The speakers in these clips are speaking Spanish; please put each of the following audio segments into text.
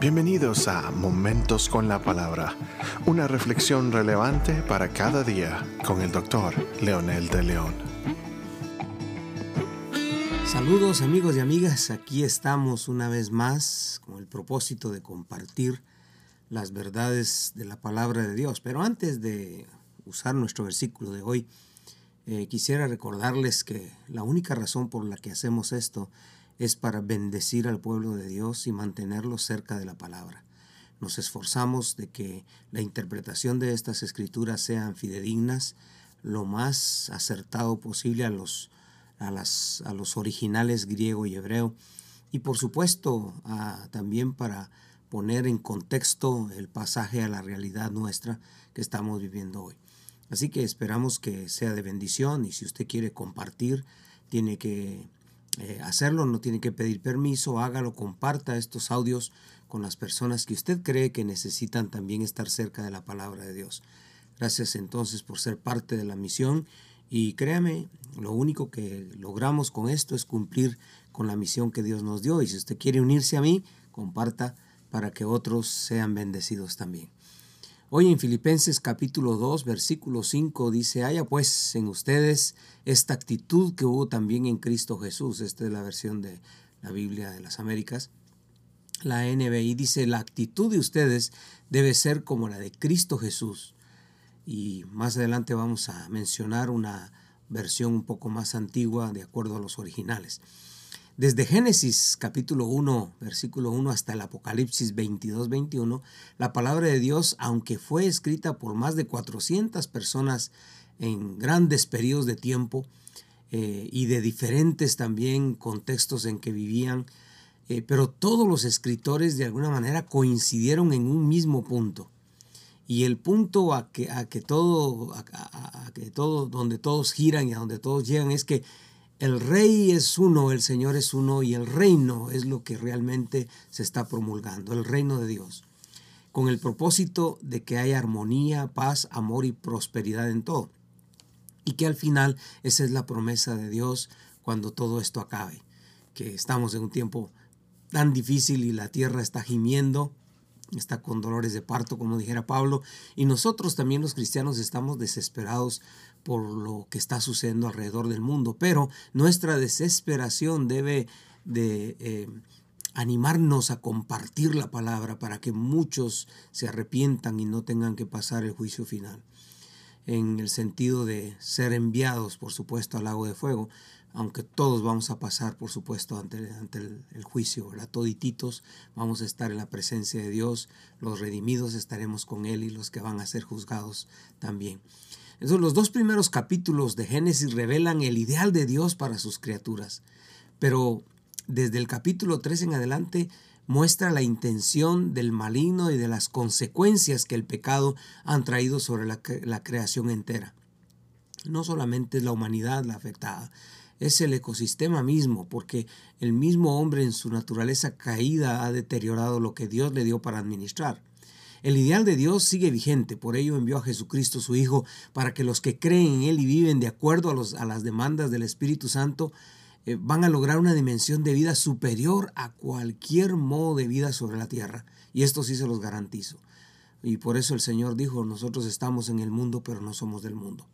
Bienvenidos a Momentos con la Palabra, una reflexión relevante para cada día con el doctor Leonel de León. Saludos amigos y amigas, aquí estamos una vez más con el propósito de compartir las verdades de la palabra de Dios. Pero antes de usar nuestro versículo de hoy, eh, quisiera recordarles que la única razón por la que hacemos esto es para bendecir al pueblo de Dios y mantenerlo cerca de la palabra. Nos esforzamos de que la interpretación de estas escrituras sean fidedignas, lo más acertado posible a los, a las, a los originales griego y hebreo, y por supuesto también para poner en contexto el pasaje a la realidad nuestra que estamos viviendo hoy. Así que esperamos que sea de bendición y si usted quiere compartir, tiene que eh, hacerlo, no tiene que pedir permiso, hágalo, comparta estos audios con las personas que usted cree que necesitan también estar cerca de la palabra de Dios. Gracias entonces por ser parte de la misión y créame, lo único que logramos con esto es cumplir con la misión que Dios nos dio y si usted quiere unirse a mí, comparta para que otros sean bendecidos también. Hoy en Filipenses capítulo 2, versículo 5 dice, haya pues en ustedes esta actitud que hubo también en Cristo Jesús. Esta es la versión de la Biblia de las Américas. La NBI dice, la actitud de ustedes debe ser como la de Cristo Jesús. Y más adelante vamos a mencionar una versión un poco más antigua de acuerdo a los originales. Desde Génesis capítulo 1, versículo 1 hasta el Apocalipsis 22, 21, la palabra de Dios, aunque fue escrita por más de 400 personas en grandes periodos de tiempo eh, y de diferentes también contextos en que vivían, eh, pero todos los escritores de alguna manera coincidieron en un mismo punto. Y el punto a que, a que todo, a que todo, donde todos giran y a donde todos llegan es que el rey es uno, el Señor es uno y el reino es lo que realmente se está promulgando, el reino de Dios, con el propósito de que haya armonía, paz, amor y prosperidad en todo. Y que al final esa es la promesa de Dios cuando todo esto acabe, que estamos en un tiempo tan difícil y la tierra está gimiendo, está con dolores de parto, como dijera Pablo, y nosotros también los cristianos estamos desesperados por lo que está sucediendo alrededor del mundo, pero nuestra desesperación debe de eh, animarnos a compartir la palabra para que muchos se arrepientan y no tengan que pasar el juicio final, en el sentido de ser enviados, por supuesto, al lago de fuego, aunque todos vamos a pasar, por supuesto, ante, el, juicio, ¿verdad? Todititos vamos a estar en la presencia de Dios, los redimidos estaremos con Él y los que van a ser juzgados también. Entonces, los dos primeros capítulos de Génesis revelan el ideal de Dios para sus criaturas, pero desde el capítulo 3 en adelante muestra la intención del maligno y de las consecuencias que el pecado han traído sobre la, la creación entera. No solamente la humanidad la afectada, es el ecosistema mismo, porque el mismo hombre en su naturaleza caída ha deteriorado lo que Dios le dio para administrar. El ideal de Dios sigue vigente, por ello envió a Jesucristo su Hijo, para que los que creen en Él y viven de acuerdo a, los, a las demandas del Espíritu Santo eh, van a lograr una dimensión de vida superior a cualquier modo de vida sobre la tierra. Y esto sí se los garantizo. Y por eso el Señor dijo, nosotros estamos en el mundo, pero no somos del mundo.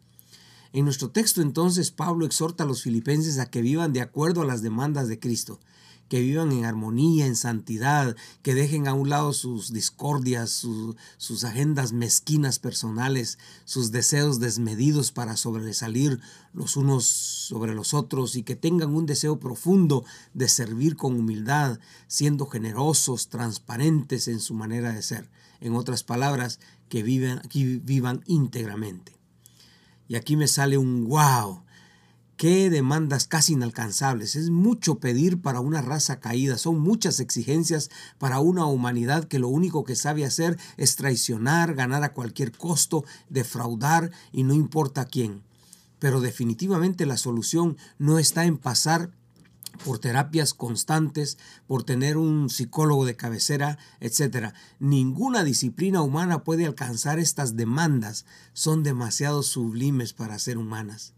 En nuestro texto entonces Pablo exhorta a los filipenses a que vivan de acuerdo a las demandas de Cristo, que vivan en armonía, en santidad, que dejen a un lado sus discordias, sus agendas mezquinas personales, sus deseos desmedidos para sobresalir los unos sobre los otros y que tengan un deseo profundo de servir con humildad, siendo generosos, transparentes en su manera de ser. En otras palabras, que vivan, que vivan íntegramente. Y aquí me sale un wow. Qué demandas casi inalcanzables. Es mucho pedir para una raza caída. Son muchas exigencias para una humanidad que lo único que sabe hacer es traicionar, ganar a cualquier costo, defraudar y no importa quién. Pero definitivamente la solución no está en pasar por terapias constantes, por tener un psicólogo de cabecera, etc. Ninguna disciplina humana puede alcanzar estas demandas, son demasiado sublimes para ser humanas.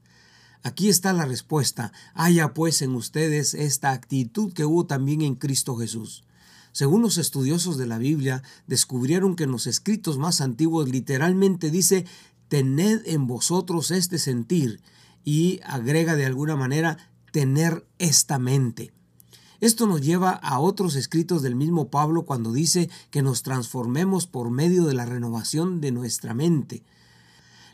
Aquí está la respuesta. Haya pues en ustedes esta actitud que hubo también en Cristo Jesús. Según los estudiosos de la Biblia, descubrieron que en los escritos más antiguos literalmente dice, tened en vosotros este sentir y agrega de alguna manera, tener esta mente. Esto nos lleva a otros escritos del mismo Pablo cuando dice que nos transformemos por medio de la renovación de nuestra mente.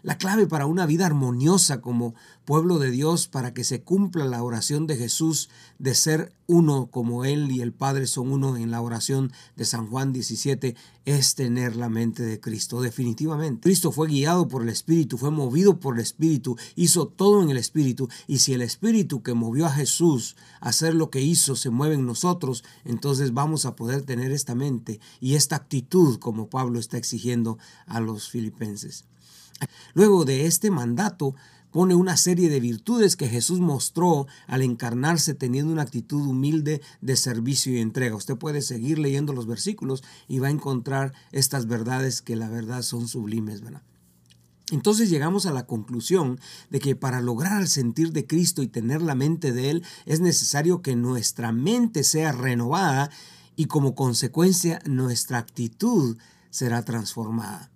La clave para una vida armoniosa como pueblo de Dios, para que se cumpla la oración de Jesús de ser uno como Él y el Padre son uno en la oración de San Juan 17, es tener la mente de Cristo. Definitivamente. Cristo fue guiado por el Espíritu, fue movido por el Espíritu, hizo todo en el Espíritu. Y si el Espíritu que movió a Jesús a hacer lo que hizo se mueve en nosotros, entonces vamos a poder tener esta mente y esta actitud como Pablo está exigiendo a los filipenses. Luego de este mandato, pone una serie de virtudes que Jesús mostró al encarnarse teniendo una actitud humilde de servicio y entrega. Usted puede seguir leyendo los versículos y va a encontrar estas verdades que la verdad son sublimes, ¿verdad? Entonces llegamos a la conclusión de que para lograr el sentir de Cristo y tener la mente de Él es necesario que nuestra mente sea renovada y como consecuencia nuestra actitud será transformada.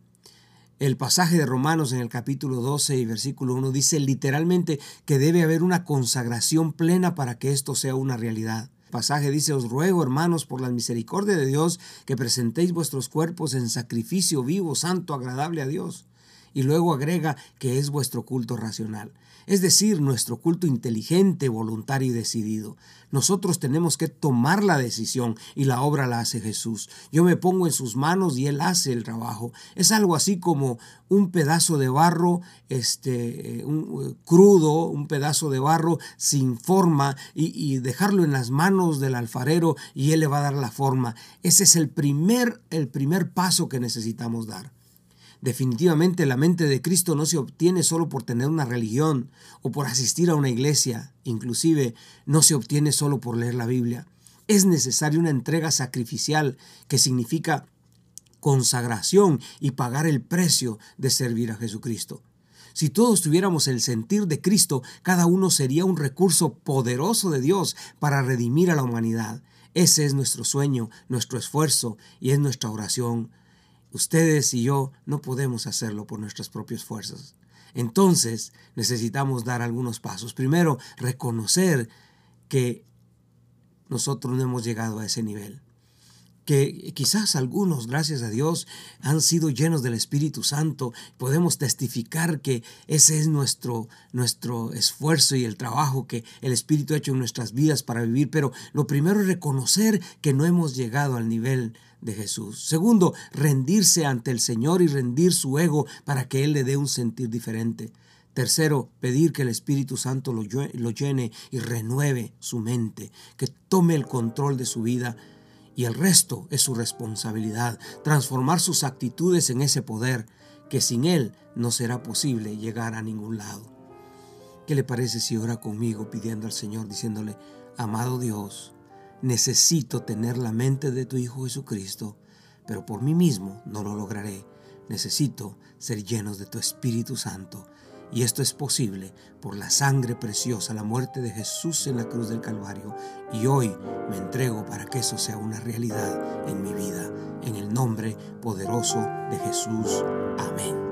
El pasaje de Romanos en el capítulo 12 y versículo 1 dice literalmente que debe haber una consagración plena para que esto sea una realidad. Pasaje dice, os ruego hermanos por la misericordia de Dios que presentéis vuestros cuerpos en sacrificio vivo, santo, agradable a Dios. Y luego agrega que es vuestro culto racional es decir, nuestro culto inteligente, voluntario y decidido. Nosotros tenemos que tomar la decisión y la obra la hace Jesús. Yo me pongo en sus manos y Él hace el trabajo. Es algo así como un pedazo de barro este, un, crudo, un pedazo de barro sin forma y, y dejarlo en las manos del alfarero y Él le va a dar la forma. Ese es el primer, el primer paso que necesitamos dar. Definitivamente la mente de Cristo no se obtiene solo por tener una religión o por asistir a una iglesia, inclusive no se obtiene solo por leer la Biblia. Es necesaria una entrega sacrificial que significa consagración y pagar el precio de servir a Jesucristo. Si todos tuviéramos el sentir de Cristo, cada uno sería un recurso poderoso de Dios para redimir a la humanidad. Ese es nuestro sueño, nuestro esfuerzo y es nuestra oración. Ustedes y yo no podemos hacerlo por nuestras propias fuerzas. Entonces necesitamos dar algunos pasos. Primero, reconocer que nosotros no hemos llegado a ese nivel que quizás algunos, gracias a Dios, han sido llenos del Espíritu Santo. Podemos testificar que ese es nuestro, nuestro esfuerzo y el trabajo que el Espíritu ha hecho en nuestras vidas para vivir. Pero lo primero es reconocer que no hemos llegado al nivel de Jesús. Segundo, rendirse ante el Señor y rendir su ego para que Él le dé un sentir diferente. Tercero, pedir que el Espíritu Santo lo, lo llene y renueve su mente, que tome el control de su vida y el resto es su responsabilidad, transformar sus actitudes en ese poder que sin Él no será posible llegar a ningún lado. ¿Qué le parece si ora conmigo pidiendo al Señor, diciéndole, amado Dios, necesito tener la mente de tu Hijo Jesucristo, pero por mí mismo no lo lograré. Necesito ser llenos de tu Espíritu Santo y esto es posible por la sangre preciosa, la muerte de Jesús en la cruz del Calvario. Y hoy me entrego para que eso sea una realidad en mi vida. En el nombre poderoso de Jesús. Amén.